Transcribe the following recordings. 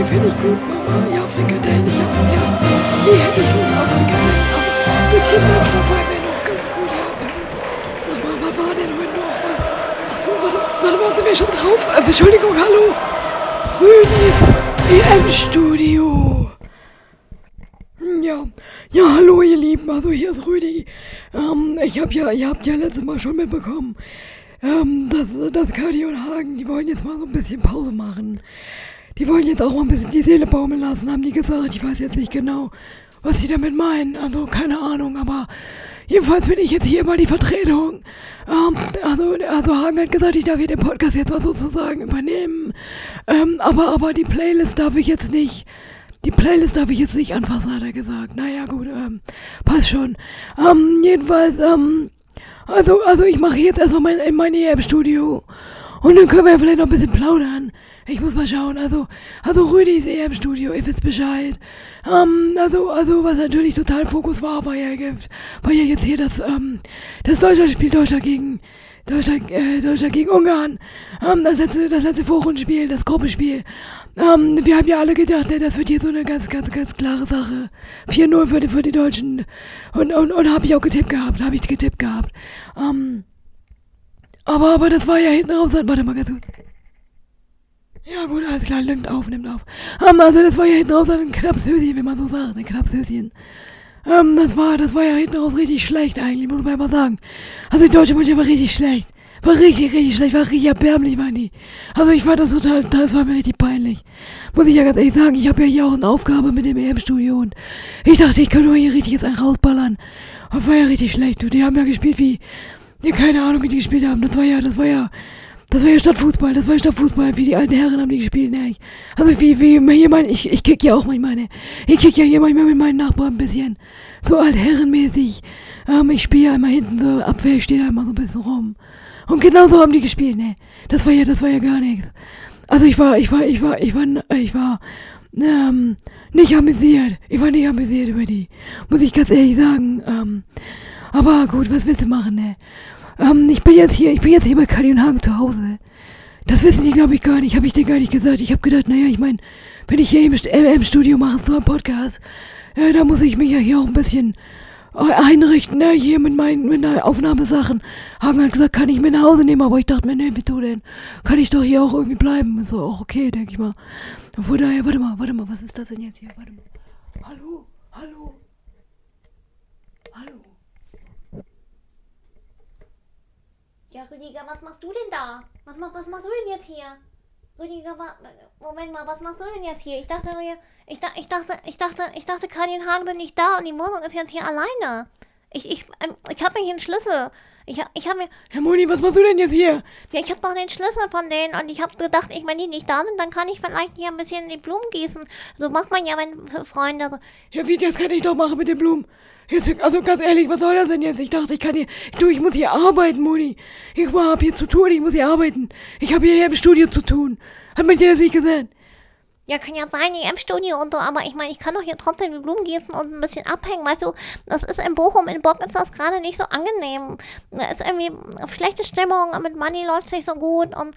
Nee, finde ich gut, Mama. Ja, Frikadellen, ich hab, ja. Nee, hätte ich Lust auf Frikadellen, aber ein bisschen Senf dabei wäre noch ganz gut, ja. Sag mal, was war denn heute noch? Achso, warte, warte, waren Sie mir schon drauf? Äh, Entschuldigung, hallo. Rüdis EM-Studio. Ja, ja, hallo ihr Lieben, also hier ist Rüdi. Ähm, ich hab ja, ihr habt ja letztes Mal schon mitbekommen, ähm, dass, dass Kadi und Hagen, die wollen jetzt mal so ein bisschen Pause machen. Die wollen jetzt auch mal ein bisschen die Seele baumeln lassen, haben die gesagt. Ich weiß jetzt nicht genau, was sie damit meinen. Also keine Ahnung, aber jedenfalls bin ich jetzt hier mal die Vertretung. Ähm, also, also Hagen hat gesagt, ich darf hier den Podcast jetzt mal sozusagen übernehmen. Ähm, aber, aber die Playlist darf ich jetzt nicht. Die Playlist darf ich jetzt nicht anfassen, hat er gesagt. Naja, gut, ähm, passt schon. Ähm, jedenfalls, ähm, also, also ich mache jetzt erstmal mein, mein EM-Studio. Und dann können wir ja vielleicht noch ein bisschen plaudern. Ich muss mal schauen. Also, also Rüdi ist EM-Studio, ihr wisst Bescheid. Ähm, also, also, was natürlich total Fokus war, war ja, war ja jetzt hier das, ähm, das Deutschlandspiel Deutschland gegen, Deutschland, äh, Deutschland gegen Ungarn. Ähm, das letzte, das letzte Vorrundenspiel, das Gruppenspiel. Ähm, wir haben ja alle gedacht, ne, das wird hier so eine ganz, ganz, ganz klare Sache. 4-0 für die, für die Deutschen. Und, und, und habe ich auch getippt gehabt, habe ich getippt gehabt. Ähm, aber, aber das war ja hinten raus. Warte mal ganz gut. Ja gut, alles klar, nimmt auf, nimmt auf. Ähm, also das war ja hinten raus ein knappes Höschen, wie man so sagt, ein knappes Höschen. Ähm, das war, das war ja hinten raus richtig schlecht eigentlich, muss man ja mal sagen. Also die deutsche Mannschaft war richtig schlecht. War richtig, richtig schlecht, war richtig erbärmlich, waren die. Also ich fand das total, das war mir richtig peinlich. Muss ich ja ganz ehrlich sagen, ich habe ja hier auch eine Aufgabe mit dem EM-Studio und ich dachte, ich könnte mal hier richtig jetzt einen rausballern. Und war ja richtig schlecht. Und die haben ja gespielt wie, ja, keine Ahnung, wie die gespielt haben. Das war ja, das war ja, das war ja Stadtfußball, das war ja Stadtfußball, wie die alten Herren haben die gespielt, ne? Also wie, wie hier mein, ich, ich kick ja auch manchmal, ne? Ich kick ja hier manchmal mit meinen Nachbarn ein bisschen. So altherrenmäßig. Ähm, ich spiele ja immer hinten so, Abwehr, ich stehe da immer so ein bisschen rum. Und genau so haben die gespielt, ne? Das war ja, das war ja gar nichts. Also ich war, ich war, ich war, ich war, ich war, ähm, nicht amüsiert. Ich war nicht amüsiert über die. Muss ich ganz ehrlich sagen. Ähm, aber gut, was willst du machen, ne? Ähm, ich bin jetzt hier, ich bin jetzt hier bei Kali und Hagen zu Hause. Das wissen die, glaube ich, gar nicht. Habe ich dir gar nicht gesagt. Ich habe gedacht, naja, ich meine, wenn ich hier im, im, Studio mache, so einen Podcast, ja, da muss ich mich ja hier auch ein bisschen einrichten, ne, hier mit meinen, mit Aufnahmesachen. Hagen hat gesagt, kann ich mit nach Hause nehmen, aber ich dachte mir, ne, wieso denn? Kann ich doch hier auch irgendwie bleiben. So, auch okay, denke ich mal. Und von daher, warte mal, warte mal, was ist das denn jetzt hier? Warte mal. Hallo, hallo. Hallo. Ja, Rüdiger, was machst du denn da? Was, was machst du denn jetzt hier? Rüdiger, Moment mal, was machst du denn jetzt hier? Ich dachte, ich, ich dachte, ich dachte, ich dachte, Karin Hagen sind nicht da und die Wohnung ist jetzt hier alleine. Ich, ich, ähm, ich habe mir hier einen Schlüssel. Ich, ich habe mir. Herr Moni, was machst du denn jetzt hier? Ja, ich habe noch den Schlüssel von denen und ich habe gedacht, ich, wenn die nicht da sind, dann kann ich vielleicht hier ein bisschen die Blumen gießen. So macht man ja, wenn Freunde. Ja, wie, das kann ich doch machen mit den Blumen. Jetzt, also ganz ehrlich, was soll das denn jetzt? Ich dachte, ich kann hier. Du, ich muss hier arbeiten, Moni. Ich hab hier zu tun, ich muss hier arbeiten. Ich habe hier im Studio zu tun. Hat man dir das nicht gesehen? Ja, kann ja sein, im Studio und so, aber ich meine, ich kann doch hier trotzdem die Blumen gießen und ein bisschen abhängen, weißt du, das ist in Bochum, in Bock ist das gerade nicht so angenehm. Da ist irgendwie schlechte Stimmung, mit Money läuft nicht so gut und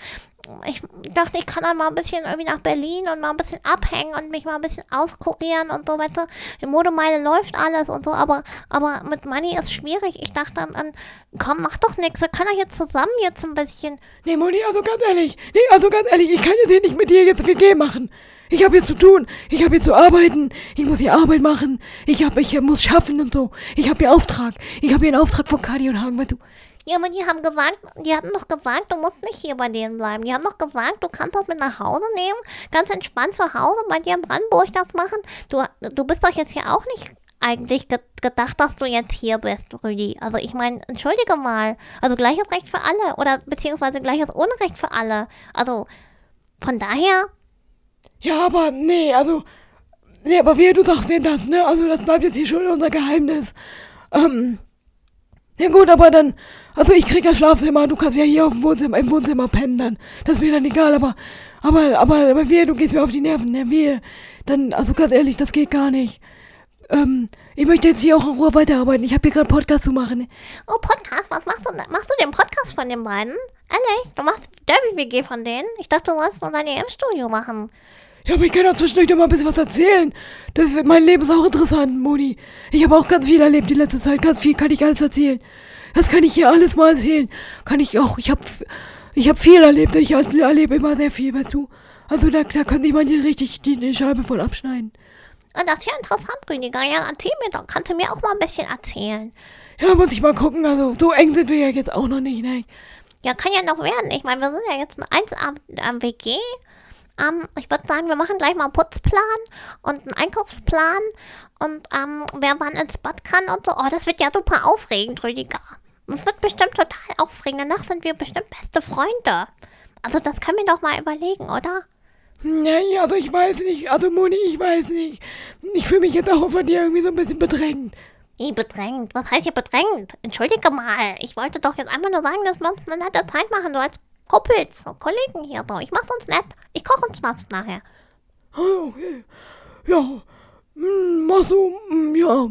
ich dachte, ich kann dann mal ein bisschen irgendwie nach Berlin und mal ein bisschen abhängen und mich mal ein bisschen auskurieren und so, weißt du. Die Modemeile läuft alles und so, aber, aber mit Money ist schwierig. Ich dachte dann, an, komm, mach doch nichts. Wir können doch jetzt zusammen jetzt ein bisschen. Nee, Moni, also ganz ehrlich. Nee, also ganz ehrlich, ich kann jetzt hier nicht mit dir jetzt WG machen. Ich habe hier zu tun. Ich habe hier zu arbeiten. Ich muss hier Arbeit machen. Ich hab, ich muss schaffen und so. Ich habe hier Auftrag. Ich habe hier einen Auftrag von Kadi und Hagen, weißt du. Ja, aber die haben gesagt, die hatten doch gesagt, du musst nicht hier bei denen bleiben. Die haben doch gesagt, du kannst das mit nach Hause nehmen, ganz entspannt zu Hause bei dir in Brandenburg das machen. Du, du bist doch jetzt hier auch nicht eigentlich ge gedacht, dass du jetzt hier bist, Rüdi. Also ich meine, entschuldige mal. Also gleiches Recht für alle oder beziehungsweise gleiches Unrecht für alle. Also von daher. Ja, aber nee, also. Nee, aber wer du sagst denn das, ne? Also das bleibt jetzt hier schon unser Geheimnis. Ähm. Ja gut, aber dann, also ich krieg ja Schlafzimmer, du kannst ja hier auf dem Wohnzimmer, im Wohnzimmer pennen dann. Das ist mir dann egal, aber, aber, aber, aber wir, du gehst mir auf die Nerven, ne, wir, dann, also ganz ehrlich, das geht gar nicht. Ähm, ich möchte jetzt hier auch in Ruhe weiterarbeiten. Ich habe hier gerade Podcast zu machen. Oh, Podcast? Was machst du? Machst du den Podcast von den beiden? Ehrlich? Du machst Derby-WG von denen? Ich dachte, du wolltest nur dein EM-Studio machen. Ja, aber ich kann auch zwischendurch noch mal ein bisschen was erzählen. Das, mein Leben ist auch interessant, Moni. Ich habe auch ganz viel erlebt die letzte Zeit. Ganz viel kann ich alles erzählen. Das kann ich hier alles mal erzählen. Kann ich auch. Ich habe ich hab viel erlebt. Ich erlebe immer sehr viel, weißt du. Also da, da könnte ich mal hier richtig die, die Scheibe voll abschneiden. Und das ist ja interessant, Rüdiger. Ja, erzähl mir doch. Kannst du mir auch mal ein bisschen erzählen? Ja, muss ich mal gucken. Also so eng sind wir ja jetzt auch noch nicht, ne? Ja, kann ja noch werden. Ich meine, wir sind ja jetzt ein 1 am WG. Ähm, ich würde sagen, wir machen gleich mal einen Putzplan und einen Einkaufsplan und ähm, wer wann ins Bad kann und so. Oh, das wird ja super aufregend, Rüdiger. Das wird bestimmt total aufregend. Danach sind wir bestimmt beste Freunde. Also das können wir doch mal überlegen, oder? Ja, also ich weiß nicht. Also Moni, ich weiß nicht. Ich fühle mich jetzt auch von dir irgendwie so ein bisschen bedrängt. Wie bedrängt? Was heißt hier bedrängt? Entschuldige mal. Ich wollte doch jetzt einfach nur sagen, dass wir uns eine nette Zeit machen. Du als Kumpels, Kollegen hier so. Ich mach's uns nett. Ich koche uns was nachher. Ah, okay. Ja. Hm, machst du, hm, ja.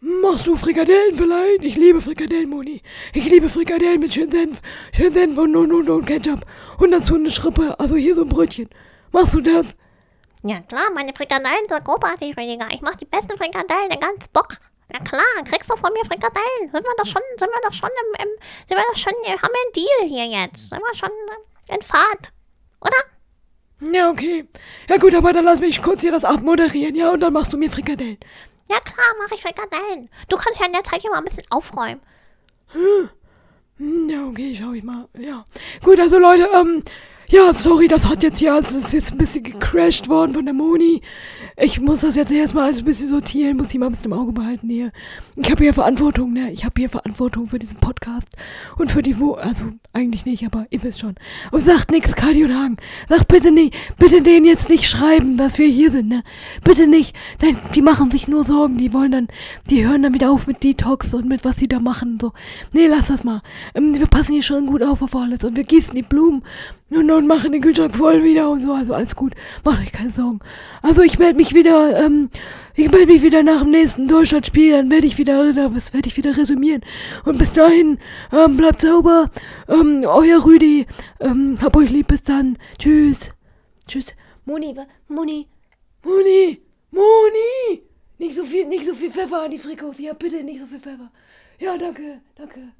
Machst du Frikadellen vielleicht? Ich liebe Frikadellen, Moni. Ich liebe Frikadellen mit schön Senf, schön Senf und, und, und, und Ketchup. Und dazu eine Schrippe, also hier so ein Brötchen. Machst du das? Ja klar, meine Frikadellen sind großartig, Rüdiger. Ich mach die besten Frikadellen in ganz Bock. Ja klar, kriegst du von mir Frikadellen. Sind wir doch schon, sind wir doch schon im, im sind wir doch schon, haben wir einen Deal hier jetzt. Sind wir schon in Fahrt. Oder? Ja, okay. Ja gut, aber dann lass mich kurz hier das abmoderieren, ja? Und dann machst du mir Frikadellen. Ja klar, mach ich Frikadellen. Du kannst ja in der Zeit hier mal ein bisschen aufräumen. Hm, ja, okay, schau ich mal. Ja. Gut, also Leute, ähm, ja, sorry, das hat jetzt hier, also ist jetzt ein bisschen gecrashed worden von der Moni. Ich muss das jetzt erstmal alles ein bisschen sortieren, muss ich mal ein bisschen im Auge behalten hier. Ich habe hier Verantwortung, ne? Ich habe hier Verantwortung für diesen Podcast und für die Wo, also eigentlich nicht, aber ihr wisst schon. Und sagt nichts, Kadi und Hagen. Sagt bitte nicht, bitte denen jetzt nicht schreiben, dass wir hier sind, ne? Bitte nicht, denn die machen sich nur Sorgen, die wollen dann, die hören dann wieder auf mit Detox und mit was sie da machen, so. Nee, lass das mal. Ähm, wir passen hier schon gut auf auf alles und wir gießen die Blumen und, und machen den Kühlschrank voll wieder und so. Also alles gut. Macht euch keine Sorgen. Also ich melde mich wieder, ähm, ich melde mich wieder nach dem nächsten Deutschlandspiel, dann werde ich wieder, das werde ich wieder resümieren. Und bis dahin, ähm, bleibt sauber. Ähm, euer Rüdi, ähm, hab euch lieb, bis dann. Tschüss. Tschüss. Moni, Moni, Moni, Moni. Nicht so viel, nicht so viel Pfeffer an die Frikos. Ja, bitte, nicht so viel Pfeffer. Ja, danke, danke.